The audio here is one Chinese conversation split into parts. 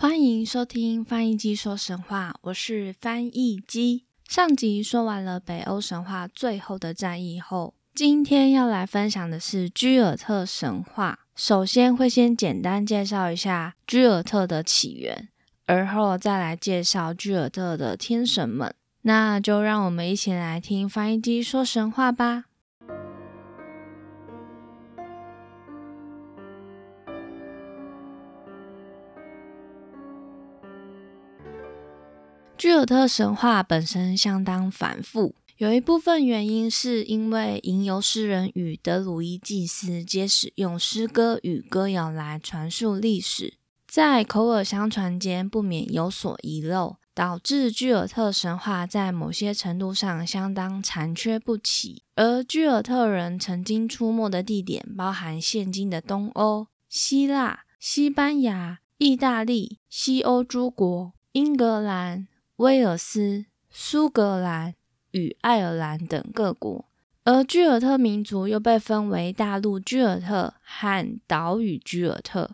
欢迎收听翻译机说神话，我是翻译机。上集说完了北欧神话最后的战役后，今天要来分享的是居尔特神话。首先会先简单介绍一下居尔特的起源，而后再来介绍居尔特的天神们。那就让我们一起来听翻译机说神话吧。居尔特神话本身相当繁复，有一部分原因是因为吟游诗人与德鲁伊祭司皆使用诗歌与歌谣来传述历史，在口耳相传间不免有所遗漏，导致居尔特神话在某些程度上相当残缺不齐。而居尔特人曾经出没的地点包含现今的东欧、希腊、西班牙、意大利、西欧诸国、英格兰。威尔斯、苏格兰与爱尔兰等各国，而居尔特民族又被分为大陆居尔特和岛屿居尔特。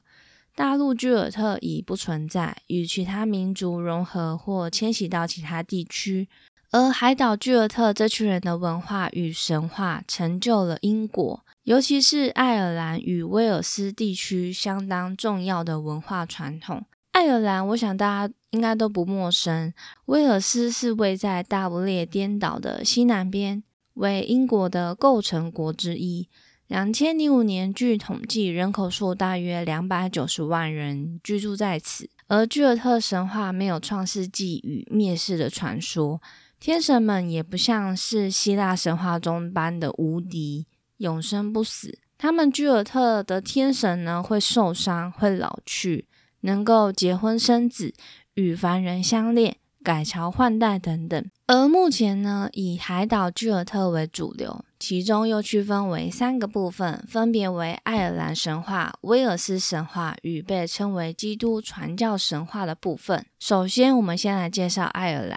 大陆居尔特已不存在，与其他民族融合或迁徙到其他地区。而海岛居尔特这群人的文化与神话，成就了英国，尤其是爱尔兰与威尔斯地区相当重要的文化传统。爱尔兰，我想大家应该都不陌生。威尔斯是位在大不列颠岛的西南边，为英国的构成国之一。两千零五年据统计，人口数大约两百九十万人居住在此。而居尔特神话没有创世纪与灭世的传说，天神们也不像是希腊神话中般的无敌、永生不死。他们居尔特的天神呢，会受伤，会老去。能够结婚生子、与凡人相恋、改朝换代等等。而目前呢，以海岛居尔特为主流，其中又区分为三个部分，分别为爱尔兰神话、威尔斯神话与被称为基督传教神话的部分。首先，我们先来介绍爱尔兰。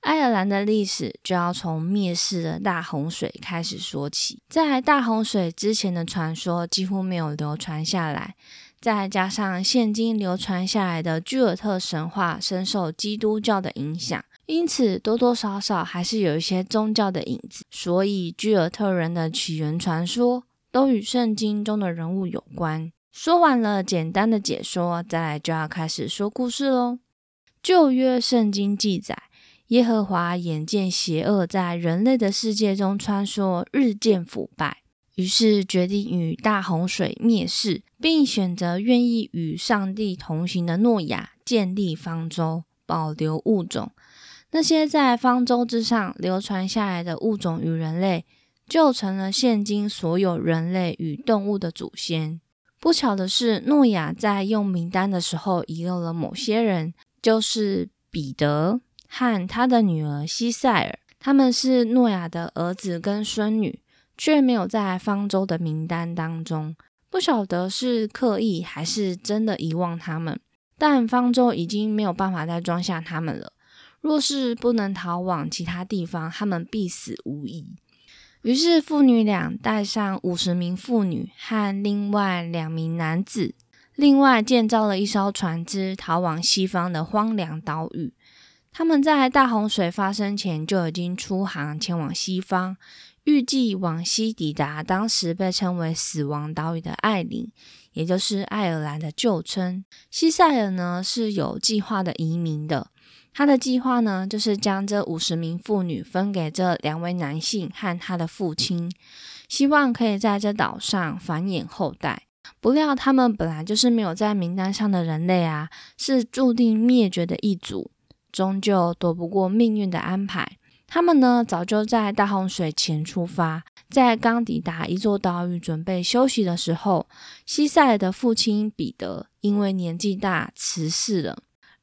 爱尔兰的历史就要从灭世的大洪水开始说起。在大洪水之前的传说几乎没有流传下来。再加上现今流传下来的居尔特神话深受基督教的影响，因此多多少少还是有一些宗教的影子。所以居尔特人的起源传说都与圣经中的人物有关。说完了简单的解说，再来就要开始说故事喽。旧约圣经记载，耶和华眼见邪恶在人类的世界中穿梭，日渐腐败。于是决定与大洪水灭世，并选择愿意与上帝同行的诺亚建立方舟，保留物种。那些在方舟之上流传下来的物种与人类，就成了现今所有人类与动物的祖先。不巧的是，诺亚在用名单的时候遗漏了某些人，就是彼得和他的女儿西塞尔，他们是诺亚的儿子跟孙女。却没有在方舟的名单当中，不晓得是刻意还是真的遗忘他们。但方舟已经没有办法再装下他们了。若是不能逃往其他地方，他们必死无疑。于是父女俩带上五十名妇女和另外两名男子，另外建造了一艘船只，逃往西方的荒凉岛屿。他们在大洪水发生前就已经出航前往西方。预计往西抵达当时被称为“死亡岛屿”的艾琳，也就是爱尔兰的旧称。西塞尔呢是有计划的移民的，他的计划呢就是将这五十名妇女分给这两位男性和他的父亲，希望可以在这岛上繁衍后代。不料他们本来就是没有在名单上的人类啊，是注定灭绝的一族，终究躲不过命运的安排。他们呢，早就在大洪水前出发，在刚抵达一座岛屿准备休息的时候，西塞尔的父亲彼得因为年纪大辞世了，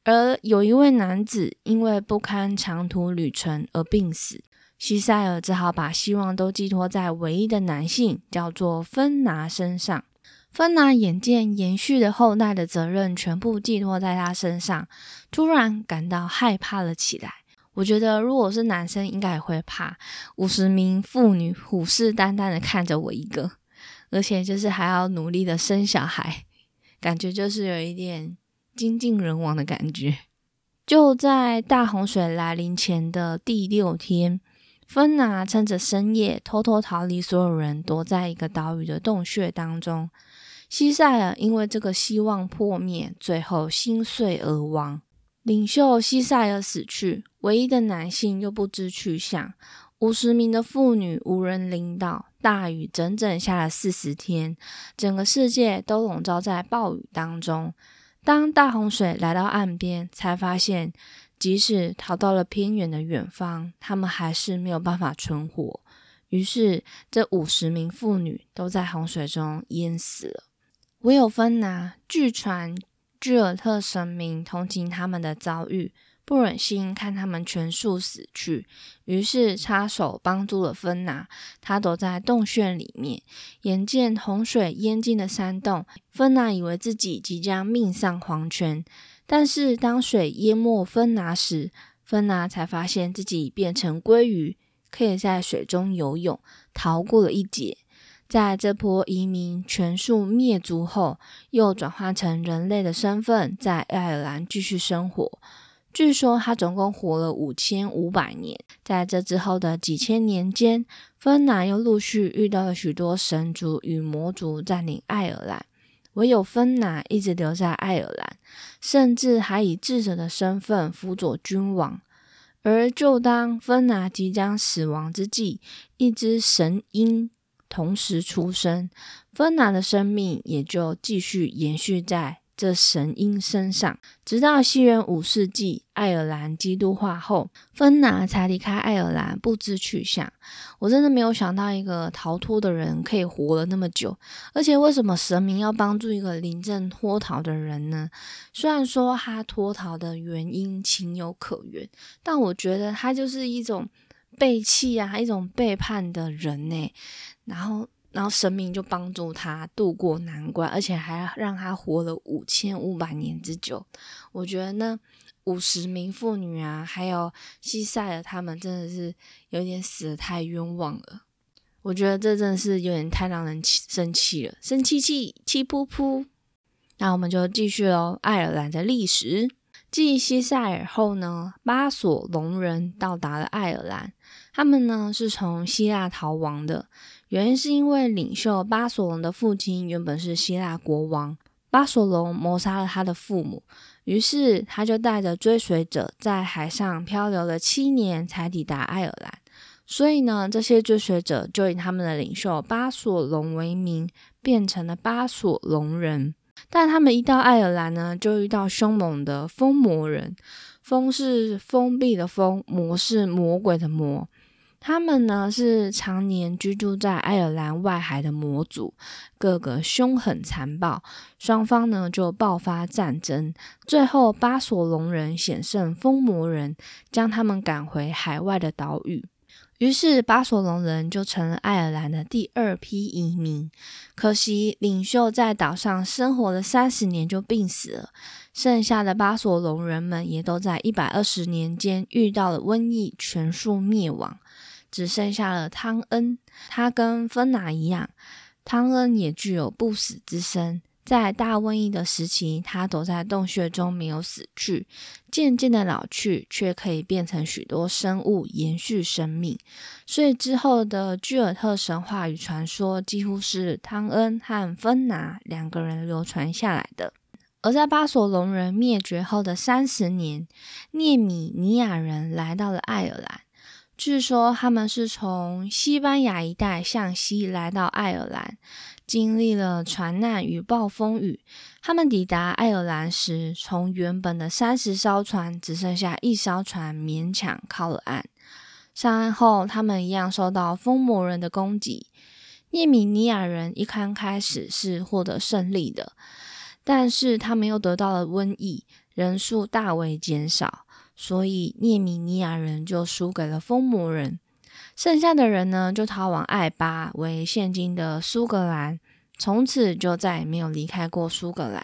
而有一位男子因为不堪长途旅程而病死，西塞尔只好把希望都寄托在唯一的男性，叫做芬拿身上。芬拿眼见延续的后代的责任全部寄托在他身上，突然感到害怕了起来。我觉得，如果是男生，应该也会怕五十名妇女虎视眈眈的看着我一个，而且就是还要努力的生小孩，感觉就是有一点精尽人亡的感觉。就在大洪水来临前的第六天，芬娜趁着深夜偷偷逃离所有人，躲在一个岛屿的洞穴当中。西塞尔因为这个希望破灭，最后心碎而亡。领袖西塞尔死去，唯一的男性又不知去向。五十名的妇女无人领导，大雨整整下了四十天，整个世界都笼罩在暴雨当中。当大洪水来到岸边，才发现，即使逃到了偏远的远方，他们还是没有办法存活。于是，这五十名妇女都在洪水中淹死了。唯有芬娜，据传。居尔特神明同情他们的遭遇，不忍心看他们全数死去，于是插手帮助了芬娜。他躲在洞穴里面，眼见洪水淹进了山洞，芬娜以为自己即将命丧黄泉。但是当水淹没芬娜时，芬娜才发现自己变成鲑鱼，可以在水中游泳，逃过了一劫。在这波移民全数灭族后，又转换成人类的身份，在爱尔兰继续生活。据说他总共活了五千五百年。在这之后的几千年间，芬娜又陆续遇到了许多神族与魔族占领爱尔兰，唯有芬娜一直留在爱尔兰，甚至还以智者的身份辅佐君王。而就当芬娜即将死亡之际，一只神鹰。同时出生，芬娜的生命也就继续延续在这神鹰身上，直到西元五世纪爱尔兰基督化后，芬娜才离开爱尔兰，不知去向。我真的没有想到，一个逃脱的人可以活了那么久，而且为什么神明要帮助一个临阵脱逃的人呢？虽然说他脱逃的原因情有可原，但我觉得他就是一种背弃啊，一种背叛的人呢。然后，然后神明就帮助他渡过难关，而且还让他活了五千五百年之久。我觉得那五十名妇女啊，还有西塞尔他们，真的是有点死的太冤枉了。我觉得这真的是有点太让人生气了，生气气气噗噗。那我们就继续喽。爱尔兰的历史，继西塞尔后呢，巴索隆人到达了爱尔兰。他们呢是从希腊逃亡的。原因是因为领袖巴索隆的父亲原本是希腊国王，巴索隆谋杀了他的父母，于是他就带着追随者在海上漂流了七年，才抵达爱尔兰。所以呢，这些追随者就以他们的领袖巴索隆为名，变成了巴索隆人。但他们一到爱尔兰呢，就遇到凶猛的风魔人。风是封闭的风，魔是魔鬼的魔。他们呢是常年居住在爱尔兰外海的魔族，个个凶狠残暴，双方呢就爆发战争。最后巴索隆人险胜疯魔人，将他们赶回海外的岛屿。于是巴索隆人就成了爱尔兰的第二批移民。可惜领袖在岛上生活了三十年就病死了，剩下的巴索隆人们也都在一百二十年间遇到了瘟疫，全数灭亡。只剩下了汤恩，他跟芬娜一样，汤恩也具有不死之身。在大瘟疫的时期，他躲在洞穴中没有死去，渐渐的老去，却可以变成许多生物，延续生命。所以之后的居尔特神话与传说，几乎是汤恩和芬娜两个人流传下来的。而在巴索隆人灭绝后的三十年，涅米尼亚人来到了爱尔兰。据说他们是从西班牙一带向西来到爱尔兰，经历了船难与暴风雨。他们抵达爱尔兰时，从原本的三十艘船只剩下一艘船勉强靠了岸。上岸后，他们一样受到疯魔人的攻击。涅米尼亚人一刚开始是获得胜利的，但是他们又得到了瘟疫。人数大为减少，所以涅米尼亚人就输给了风魔人。剩下的人呢，就逃往艾巴，为现今的苏格兰，从此就再也没有离开过苏格兰。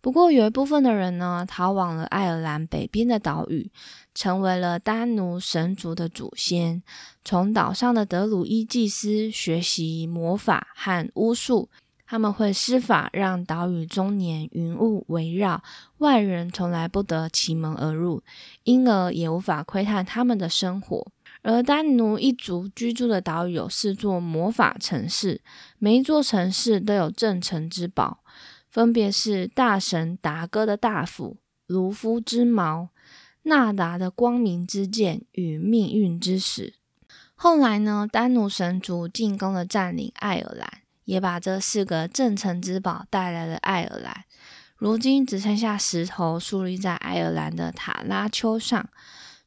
不过，有一部分的人呢，逃往了爱尔兰北边的岛屿，成为了丹奴神族的祖先。从岛上的德鲁伊祭司学习魔法和巫术，他们会施法让岛屿终年云雾围绕，外人从来不得其门而入，因而也无法窥探他们的生活。而丹奴一族居住的岛屿有四座魔法城市，每一座城市都有镇城之宝。分别是大神达哥的大斧卢夫之矛、纳达的光明之剑与命运之石。后来呢，丹奴神族进攻了占领爱尔兰，也把这四个镇城之宝带来了爱尔兰。如今只剩下石头竖立在爱尔兰的塔拉丘上。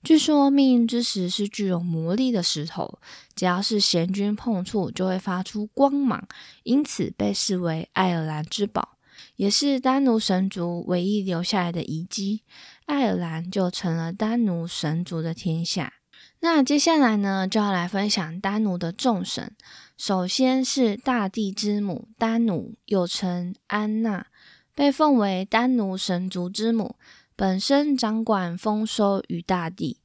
据说命运之石是具有魔力的石头，只要是贤君碰触，就会发出光芒，因此被视为爱尔兰之宝。也是丹奴神族唯一留下来的遗迹，爱尔兰就成了丹奴神族的天下。那接下来呢，就要来分享丹奴的众神。首先是大地之母丹奴，又称安娜，被奉为丹奴神族之母，本身掌管丰收与大地。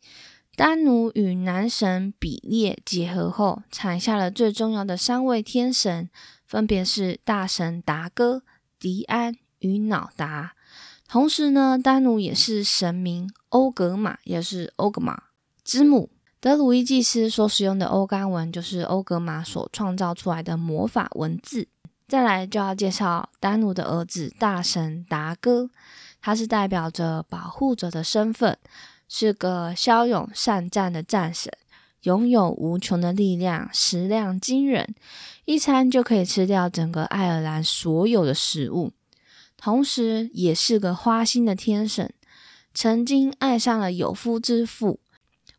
丹奴与男神比列结合后，产下了最重要的三位天神，分别是大神达哥。迪安与脑达，同时呢，丹奴也是神明欧格玛，也是欧格玛之母。德鲁伊祭司所使用的欧甘文，就是欧格玛所创造出来的魔法文字。再来就要介绍丹奴的儿子大神达哥，他是代表着保护者的身份，是个骁勇善战的战神。拥有无穷的力量，食量惊人，一餐就可以吃掉整个爱尔兰所有的食物。同时，也是个花心的天神，曾经爱上了有夫之妇。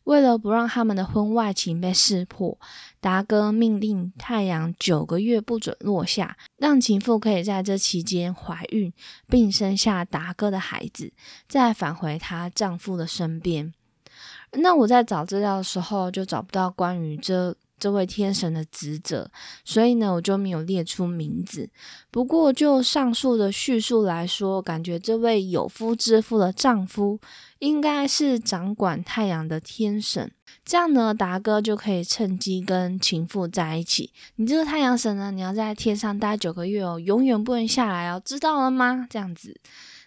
为了不让他们的婚外情被识破，达哥命令太阳九个月不准落下，让情妇可以在这期间怀孕，并生下达哥的孩子，再返回她丈夫的身边。那我在找资料的时候就找不到关于这这位天神的职责，所以呢我就没有列出名字。不过就上述的叙述来说，感觉这位有夫之妇的丈夫应该是掌管太阳的天神，这样呢达哥就可以趁机跟情妇在一起。你这个太阳神呢，你要在天上待九个月哦，永远不能下来哦，知道了吗？这样子。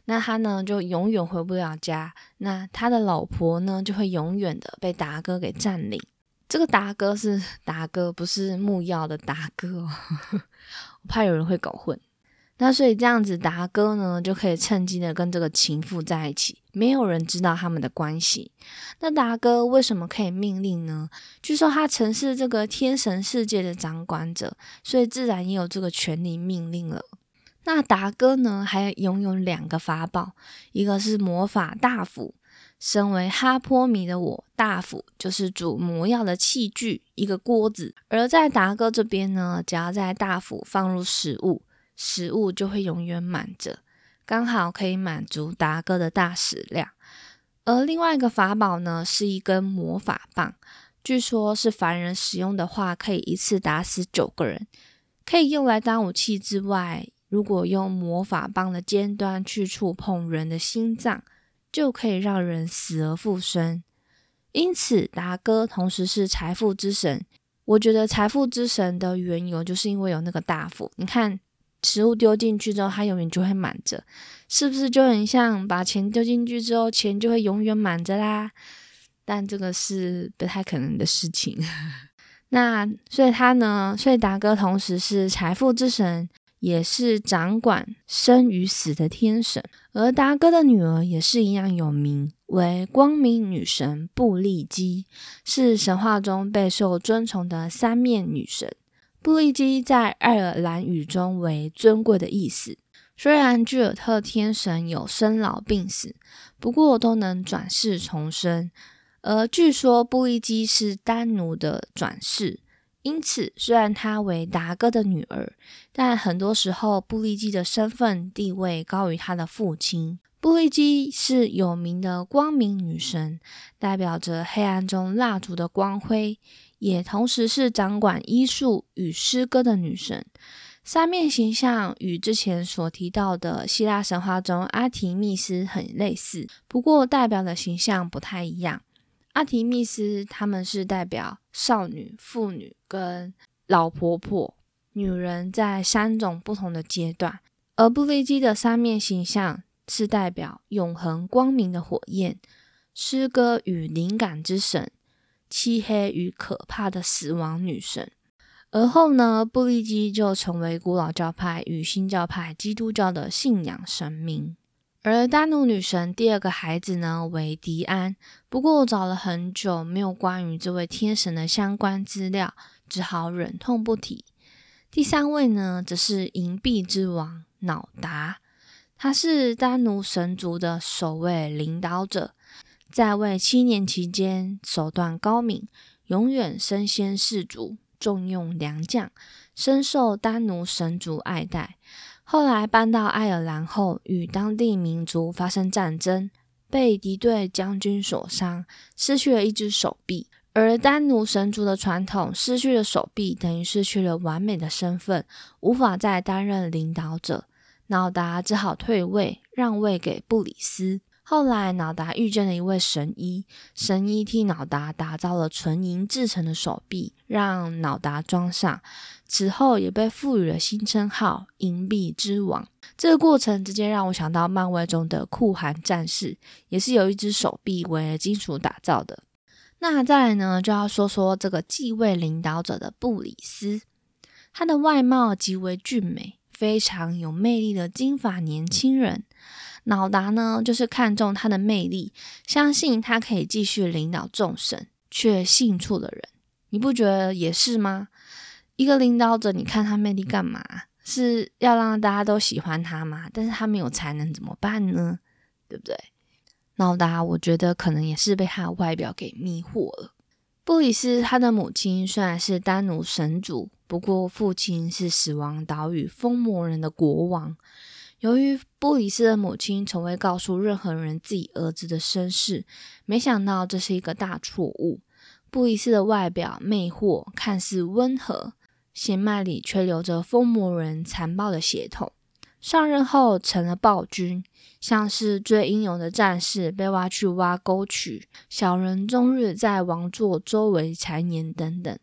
那他呢，就永远回不了家。那他的老婆呢，就会永远的被达哥给占领。这个达哥是达哥，不是木曜的达哥，我怕有人会搞混。那所以这样子，达哥呢就可以趁机的跟这个情妇在一起，没有人知道他们的关系。那达哥为什么可以命令呢？据说他曾是这个天神世界的掌管者，所以自然也有这个权利命令了。那达哥呢，还拥有两个法宝，一个是魔法大斧。身为哈坡迷的我，大斧就是煮魔药的器具，一个锅子。而在达哥这边呢，只要在大斧放入食物，食物就会永远满着，刚好可以满足达哥的大食量。而另外一个法宝呢，是一根魔法棒，据说是凡人使用的话，可以一次打死九个人，可以用来当武器之外。如果用魔法棒的尖端去触碰人的心脏，就可以让人死而复生。因此，达哥同时是财富之神。我觉得财富之神的缘由，就是因为有那个大斧。你看，食物丢进去之后，它永远就会满着，是不是就很像把钱丢进去之后，钱就会永远满着啦？但这个是不太可能的事情。那所以他呢，所以达哥同时是财富之神。也是掌管生与死的天神，而达哥的女儿也是一样有名，为光明女神布利基，是神话中备受尊崇的三面女神。布利基在爱尔兰语中为尊贵的意思。虽然巨尔特天神有生老病死，不过都能转世重生。而据说布利基是丹奴的转世。因此，虽然她为达哥的女儿，但很多时候布利基的身份地位高于她的父亲。布利基是有名的光明女神，代表着黑暗中蜡烛的光辉，也同时是掌管医术与诗歌的女神。三面形象与之前所提到的希腊神话中阿提密斯很类似，不过代表的形象不太一样。阿提密斯他们是代表少女、妇女跟老婆婆，女人在三种不同的阶段，而布利基的三面形象是代表永恒光明的火焰、诗歌与灵感之神、漆黑与可怕的死亡女神。而后呢，布利基就成为古老教派与新教派基督教的信仰神明。而丹努女神第二个孩子呢为迪安，不过我找了很久，没有关于这位天神的相关资料，只好忍痛不提。第三位呢，则是银币之王瑙达，他是丹奴神族的首位领导者，在位七年期间手段高明，永远身先士卒。重用良将，深受丹奴神族爱戴。后来搬到爱尔兰后，与当地民族发生战争，被敌对将军所伤，失去了一只手臂。而丹奴神族的传统，失去了手臂等于失去了完美的身份，无法再担任领导者。瑙达只好退位，让位给布里斯。后来，瑙达遇见了一位神医，神医替瑙达打造了纯银制成的手臂，让瑙达装上。此后，也被赋予了新称号“银币之王”。这个过程直接让我想到漫威中的酷寒战士，也是有一只手臂为金属打造的。那再来呢，就要说说这个继位领导者的布里斯，他的外貌极为俊美，非常有魅力的金发年轻人。老达呢，就是看中他的魅力，相信他可以继续领导众神，却信错的人，你不觉得也是吗？一个领导者，你看他魅力干嘛？是要让大家都喜欢他吗？但是他没有才能怎么办呢？对不对？老达，我觉得可能也是被他的外表给迷惑了。布里斯他的母亲虽然是丹奴神主，不过父亲是死亡岛屿风魔人的国王。由于布里斯的母亲从未告诉任何人自己儿子的身世，没想到这是一个大错误。布里斯的外表魅惑，看似温和，血脉里却流着疯魔人残暴的血统。上任后成了暴君，像是最英勇的战士被挖去挖沟渠，小人终日在王座周围缠绵等等。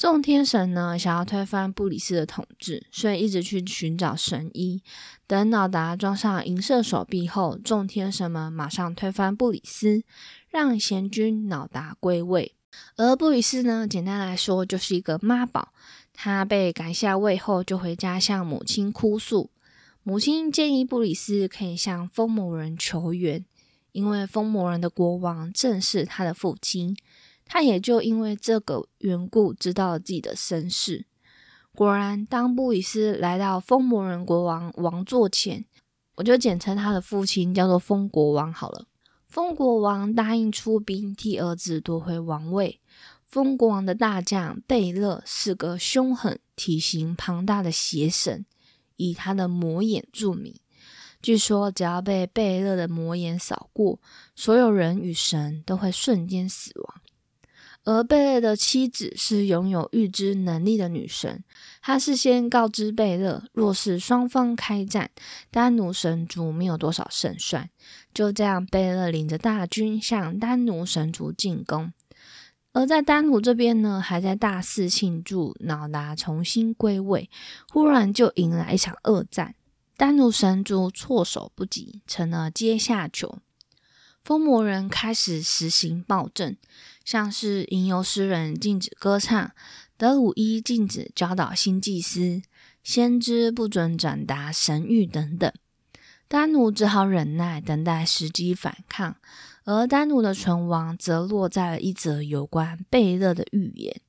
众天神呢，想要推翻布里斯的统治，所以一直去寻找神医。等脑达装上银色手臂后，众天神们马上推翻布里斯，让贤君脑达归位。而布里斯呢，简单来说就是一个妈宝。他被赶下位后，就回家向母亲哭诉。母亲建议布里斯可以向风魔人求援，因为风魔人的国王正是他的父亲。他也就因为这个缘故，知道了自己的身世。果然，当布里斯来到风魔人国王王座前，我就简称他的父亲叫做风国王好了。风国王答应出兵替儿子夺回王位。风国王的大将贝勒是个凶狠、体型庞大的邪神，以他的魔眼著名。据说，只要被贝勒的魔眼扫过，所有人与神都会瞬间死亡。而贝勒的妻子是拥有预知能力的女神，她事先告知贝勒，若是双方开战，丹奴神族没有多少胜算。就这样，贝勒领着大军向丹奴神族进攻。而在丹奴这边呢，还在大肆庆祝瑙达重新归位，忽然就迎来一场恶战，丹奴神族措手不及，成了阶下囚。疯魔人开始实行暴政。像是吟游诗人禁止歌唱，德鲁伊禁止教导新祭司，先知不准转达神谕等等。丹奴只好忍耐，等待时机反抗。而丹奴的存亡，则落在了一则有关贝勒的预言。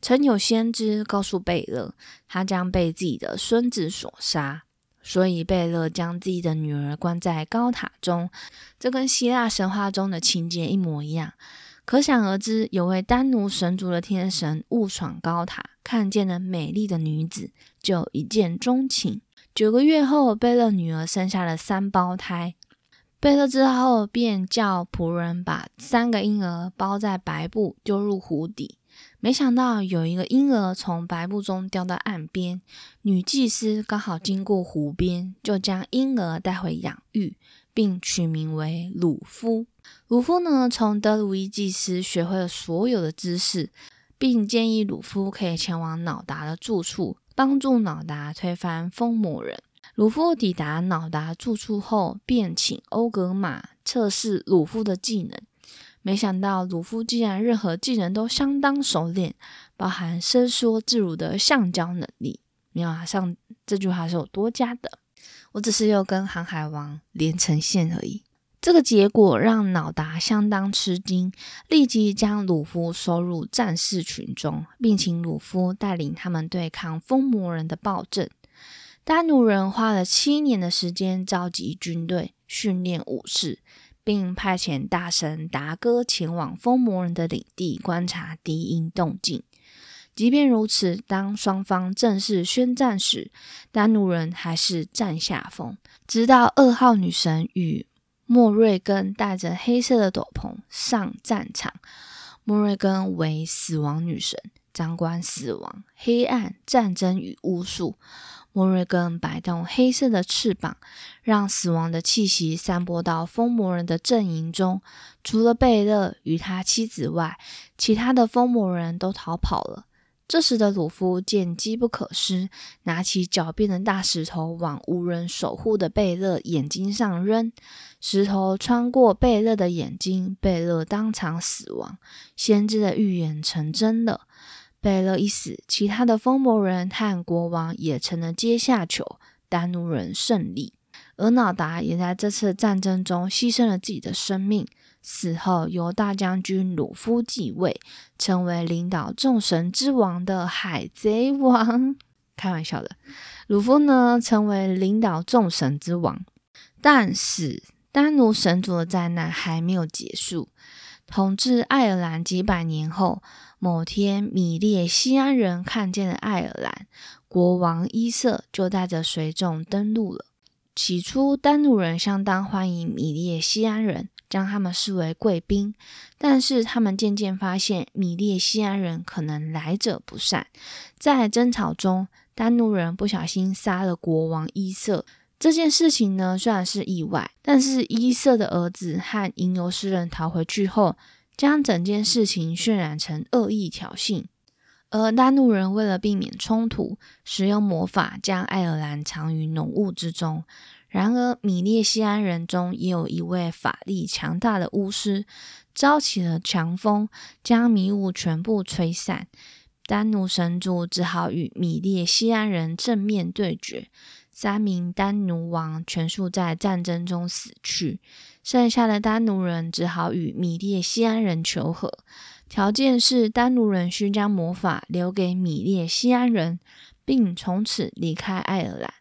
曾有先知告诉贝勒，他将被自己的孙子所杀，所以贝勒将自己的女儿关在高塔中。这跟希腊神话中的情节一模一样。可想而知，有位丹奴神族的天神误闯高塔，看见了美丽的女子，就一见钟情。九个月后，贝勒女儿生下了三胞胎。贝勒之后便叫仆人把三个婴儿包在白布，丢入湖底。没想到有一个婴儿从白布中掉到岸边，女祭司刚好经过湖边，就将婴儿带回养育，并取名为鲁夫。鲁夫呢，从德鲁伊祭司学会了所有的知识，并建议鲁夫可以前往脑达的住处，帮助脑达推翻疯魔人。鲁夫抵达脑达住处后，便请欧格玛测试鲁夫的技能。没想到鲁夫竟然任何技能都相当熟练，包含伸缩自如的橡胶能力。没有啊，上这句话是有多加的，我只是又跟航海王连成线而已。这个结果让脑达相当吃惊，立即将鲁夫收入战士群中，并请鲁夫带领他们对抗风魔人的暴政。丹奴人花了七年的时间召集军队、训练武士，并派遣大神达哥前往疯魔人的领地观察敌营动静。即便如此，当双方正式宣战时，丹奴人还是占下风。直到二号女神与莫瑞根带着黑色的斗篷上战场。莫瑞根为死亡女神，掌管死亡、黑暗、战争与巫术。莫瑞根摆动黑色的翅膀，让死亡的气息散播到疯魔人的阵营中。除了贝勒与他妻子外，其他的疯魔人都逃跑了。这时的鲁夫见机不可失，拿起狡辩的大石头往无人守护的贝勒眼睛上扔。石头穿过贝勒的眼睛，贝勒当场死亡。先知的预言成真了。贝勒一死，其他的疯魔人和国王也成了阶下囚。丹奴人胜利，而瑙达也在这次战争中牺牲了自己的生命。死后由大将军鲁夫继位，成为领导众神之王的海贼王。开玩笑的，鲁夫呢，成为领导众神之王。但是丹奴神族的灾难还没有结束。统治爱尔兰几百年后，某天，米列西安人看见了爱尔兰国王伊瑟，就带着随众登陆了。起初，丹奴人相当欢迎米列西安人，将他们视为贵宾。但是，他们渐渐发现米列西安人可能来者不善，在争吵中，丹奴人不小心杀了国王伊瑟。这件事情呢，虽然是意外，但是伊瑟的儿子和吟游诗人逃回去后，将整件事情渲染成恶意挑衅。而丹怒人为了避免冲突，使用魔法将爱尔兰藏于浓雾之中。然而，米列西安人中也有一位法力强大的巫师，招起了强风，将迷雾全部吹散。丹奴神族只好与米列西安人正面对决。三名丹奴王全数在战争中死去，剩下的丹奴人只好与米列西安人求和，条件是丹奴人需将魔法留给米列西安人，并从此离开爱尔兰。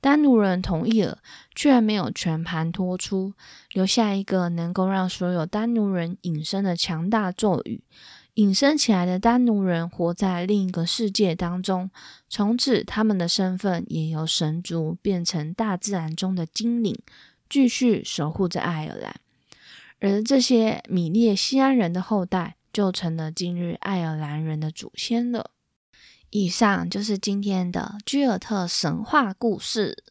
丹奴人同意了，却没有全盘托出，留下一个能够让所有丹奴人隐身的强大咒语。隐身起来的丹奴人活在另一个世界当中，从此他们的身份也由神族变成大自然中的精灵，继续守护着爱尔兰。而这些米列西安人的后代，就成了今日爱尔兰人的祖先了。以上就是今天的居尔特神话故事。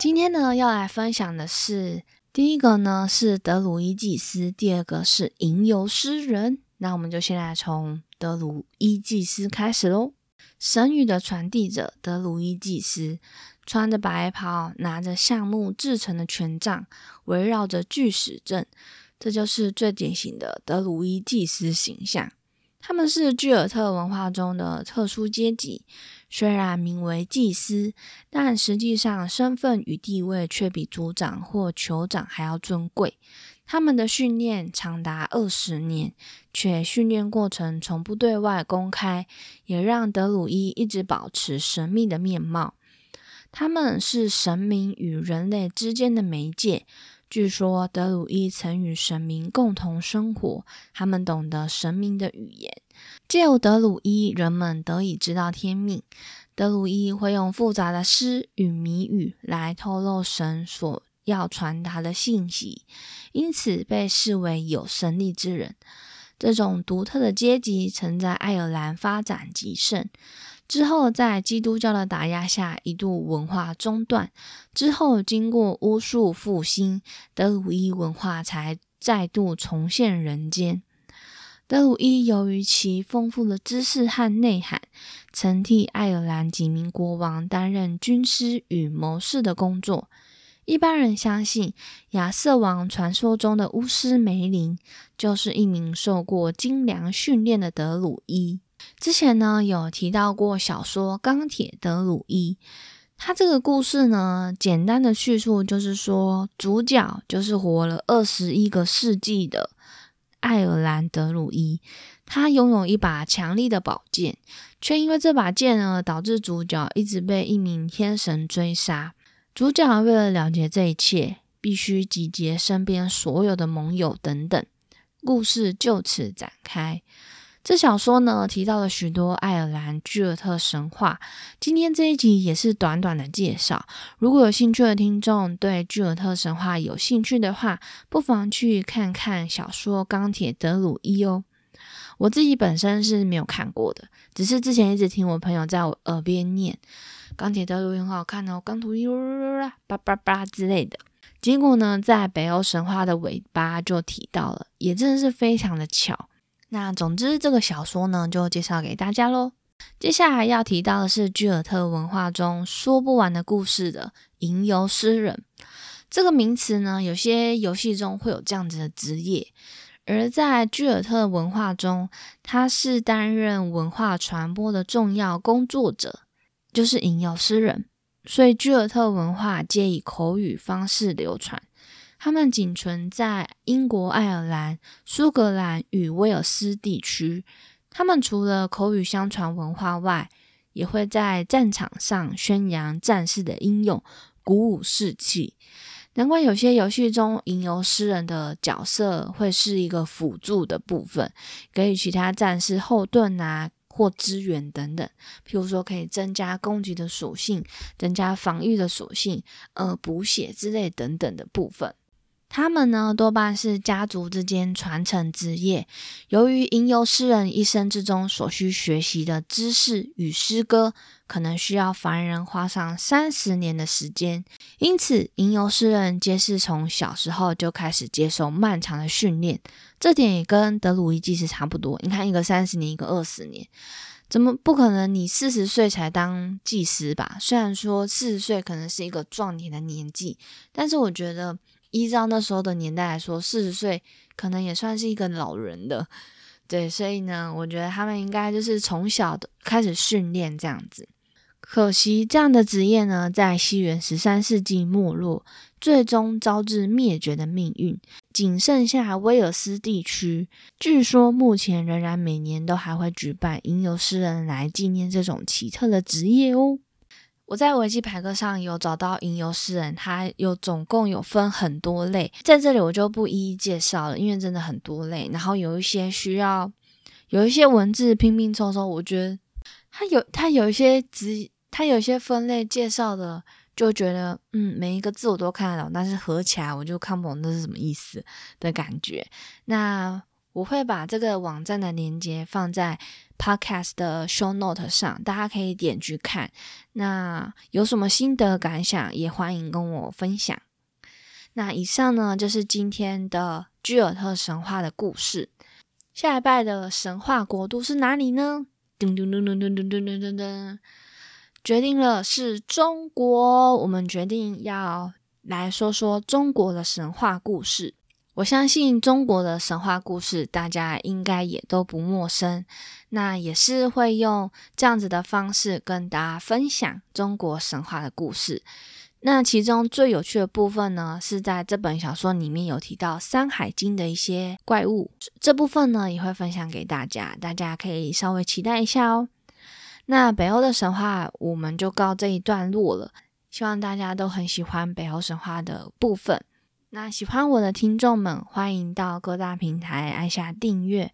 今天呢，要来分享的是第一个呢是德鲁伊祭司，第二个是吟游诗人。那我们就先来从德鲁伊祭司开始喽。神语的传递者德鲁伊祭司，穿着白袍，拿着橡木制成的权杖，围绕着巨石阵，这就是最典型的德鲁伊祭司形象。他们是居尔特文化中的特殊阶级。虽然名为祭司，但实际上身份与地位却比族长或酋长还要尊贵。他们的训练长达二十年，却训练过程从不对外公开，也让德鲁伊一直保持神秘的面貌。他们是神明与人类之间的媒介。据说德鲁伊曾与神明共同生活，他们懂得神明的语言。借由德鲁伊，人们得以知道天命。德鲁伊会用复杂的诗与谜语来透露神所要传达的信息，因此被视为有神力之人。这种独特的阶级曾在爱尔兰发展极盛。之后，在基督教的打压下，一度文化中断。之后，经过巫术复兴，德鲁伊文化才再度重现人间。德鲁伊由于其丰富的知识和内涵，曾替爱尔兰几名国王担任军师与谋士的工作。一般人相信，亚瑟王传说中的巫师梅林就是一名受过精良训练的德鲁伊。之前呢有提到过小说《钢铁德鲁伊》，它这个故事呢，简单的叙述就是说，主角就是活了二十一个世纪的爱尔兰德鲁伊，他拥有一把强力的宝剑，却因为这把剑呢，导致主角一直被一名天神追杀。主角为了了结这一切，必须集结身边所有的盟友等等，故事就此展开。这小说呢提到了许多爱尔兰居尔特神话。今天这一集也是短短的介绍。如果有兴趣的听众对居尔特神话有兴趣的话，不妨去看看小说《钢铁德鲁伊》哦。我自己本身是没有看过的，只是之前一直听我朋友在我耳边念《钢铁德鲁伊》很好看哦，钢土伊叭叭叭之类的。结果呢，在北欧神话的尾巴就提到了，也真的是非常的巧。那总之，这个小说呢，就介绍给大家喽。接下来要提到的是居尔特文化中说不完的故事的吟游诗人。这个名词呢，有些游戏中会有这样子的职业，而在居尔特文化中，他是担任文化传播的重要工作者，就是吟游诗人。所以，居尔特文化皆以口语方式流传。他们仅存在英国、爱尔兰、苏格兰与威尔斯地区。他们除了口语相传文化外，也会在战场上宣扬战士的英勇，鼓舞士气。难怪有些游戏中吟游诗人的角色会是一个辅助的部分，给予其他战士后盾啊或资源等等。譬如说，可以增加攻击的属性，增加防御的属性，呃，补血之类等等的部分。他们呢，多半是家族之间传承职业。由于吟游诗人一生之中所需学习的知识与诗歌，可能需要凡人花上三十年的时间，因此吟游诗人皆是从小时候就开始接受漫长的训练。这点也跟德鲁伊祭司差不多。你看，一个三十年，一个二十年，怎么不可能？你四十岁才当祭司吧？虽然说四十岁可能是一个壮年的年纪，但是我觉得。依照那时候的年代来说，四十岁可能也算是一个老人的，对，所以呢，我觉得他们应该就是从小的开始训练这样子。可惜这样的职业呢，在西元十三世纪没落，最终招致灭绝的命运，仅剩下威尔斯地区。据说目前仍然每年都还会举办吟游诗人来纪念这种奇特的职业哦。我在维基百科上有找到吟游诗人，他有总共有分很多类，在这里我就不一一介绍了，因为真的很多类。然后有一些需要有一些文字拼拼凑凑，我觉得他有他有一些只他有一些分类介绍的，就觉得嗯每一个字我都看得懂，但是合起来我就看不懂那是什么意思的感觉。那我会把这个网站的链接放在 Podcast 的 Show Note 上，大家可以点去看。那有什么心得感想，也欢迎跟我分享。那以上呢，就是今天的居尔特神话的故事。下一拜的神话国度是哪里呢？噔噔噔噔噔噔噔噔噔，决定了是中国。我们决定要来说说中国的神话故事。我相信中国的神话故事，大家应该也都不陌生。那也是会用这样子的方式跟大家分享中国神话的故事。那其中最有趣的部分呢，是在这本小说里面有提到《山海经》的一些怪物，这部分呢也会分享给大家，大家可以稍微期待一下哦。那北欧的神话我们就告这一段落了。希望大家都很喜欢北欧神话的部分。那喜欢我的听众们，欢迎到各大平台按下订阅，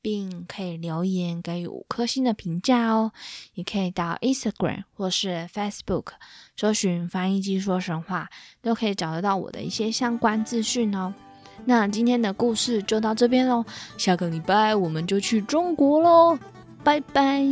并可以留言给予五颗星的评价哦。也可以到 Instagram 或是 Facebook 搜寻“翻译机说神话”，都可以找得到我的一些相关资讯哦。那今天的故事就到这边喽，下个礼拜我们就去中国喽，拜拜。